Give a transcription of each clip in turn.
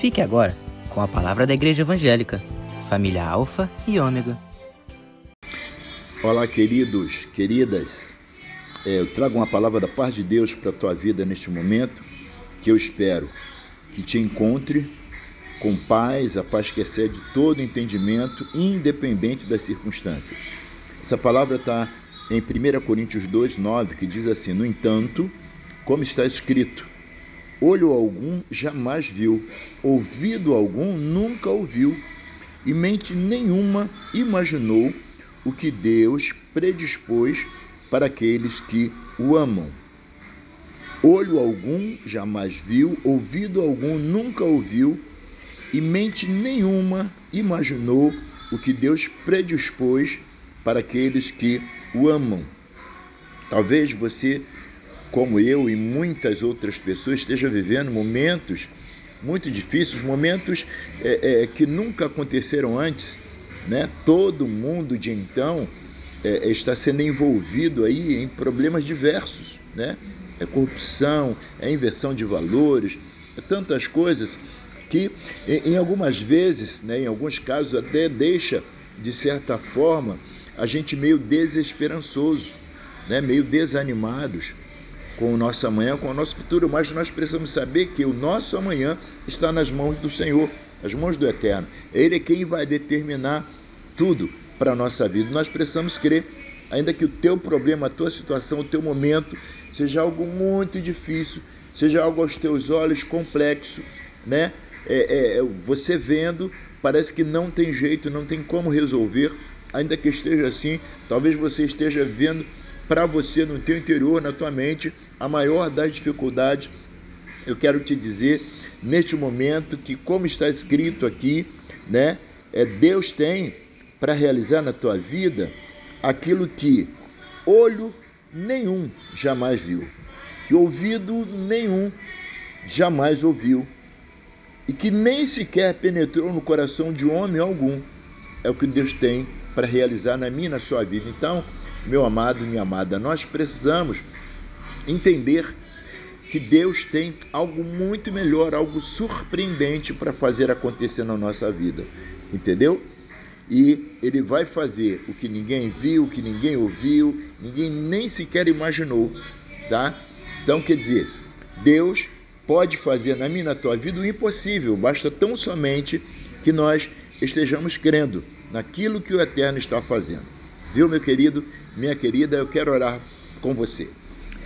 Fique agora com a palavra da Igreja Evangélica, família Alfa e Ômega. Olá, queridos, queridas. É, eu trago uma palavra da paz de Deus para a tua vida neste momento, que eu espero que te encontre com paz, a paz que excede todo entendimento, independente das circunstâncias. Essa palavra está em 1 Coríntios 2, 9, que diz assim: No entanto, como está escrito, olho algum jamais viu, ouvido algum nunca ouviu, e mente nenhuma imaginou o que Deus predispôs para aqueles que o amam. Olho algum jamais viu, ouvido algum nunca ouviu, e mente nenhuma imaginou o que Deus predispôs para aqueles que o amam. Talvez você, como eu e muitas outras pessoas, esteja vivendo momentos muito difíceis, momentos é, é, que nunca aconteceram antes. Né? Todo mundo de então é, está sendo envolvido aí em problemas diversos, né? É corrupção, é inversão de valores, é tantas coisas que, em, em algumas vezes, né, em alguns casos, até deixa, de certa forma, a gente meio desesperançoso, né, meio desanimados com o nosso amanhã, com o nosso futuro, mas nós precisamos saber que o nosso amanhã está nas mãos do Senhor, nas mãos do Eterno. Ele é quem vai determinar tudo para a nossa vida. Nós precisamos crer, ainda que o teu problema, a tua situação, o teu momento seja algo muito difícil, seja algo aos teus olhos complexo, né? É, é, você vendo, parece que não tem jeito, não tem como resolver, ainda que esteja assim, talvez você esteja vendo para você no teu interior, na tua mente, a maior das dificuldades. Eu quero te dizer neste momento que como está escrito aqui, né, é Deus tem para realizar na tua vida aquilo que olho nenhum jamais viu, que ouvido nenhum jamais ouviu, e que nem sequer penetrou no coração de homem algum. É o que Deus tem para realizar na minha na sua vida. Então, meu amado, minha amada, nós precisamos entender que Deus tem algo muito melhor, algo surpreendente para fazer acontecer na nossa vida. Entendeu? E ele vai fazer o que ninguém viu, o que ninguém ouviu, ninguém nem sequer imaginou, tá? Então, quer dizer, Deus pode fazer na minha na tua vida o impossível, basta tão somente que nós estejamos crendo naquilo que o Eterno está fazendo. Viu, meu querido, minha querida, eu quero orar com você.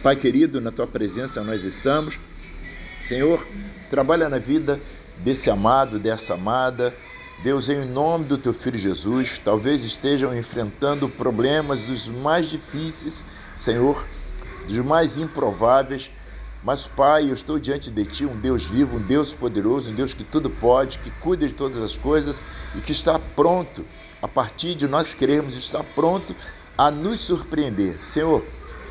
Pai querido, na tua presença nós estamos. Senhor, trabalha na vida desse amado, dessa amada, Deus, em nome do teu filho Jesus, talvez estejam enfrentando problemas dos mais difíceis, Senhor, dos mais improváveis. Mas, Pai, eu estou diante de Ti, um Deus vivo, um Deus poderoso, um Deus que tudo pode, que cuida de todas as coisas e que está pronto, a partir de nós queremos, está pronto a nos surpreender. Senhor,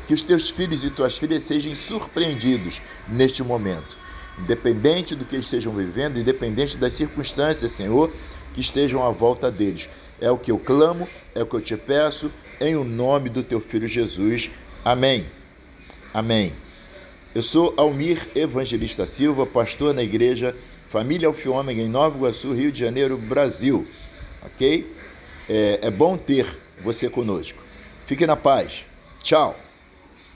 que os Teus filhos e Tuas filhas sejam surpreendidos neste momento. Independente do que eles estejam vivendo, independente das circunstâncias, Senhor, que estejam à volta deles. É o que eu clamo, é o que eu te peço, em o nome do teu filho Jesus. Amém. Amém. Eu sou Almir Evangelista Silva, pastor na igreja Família Alfiômega em Nova Iguaçu, Rio de Janeiro, Brasil. Ok? É, é bom ter você conosco. Fique na paz. Tchau.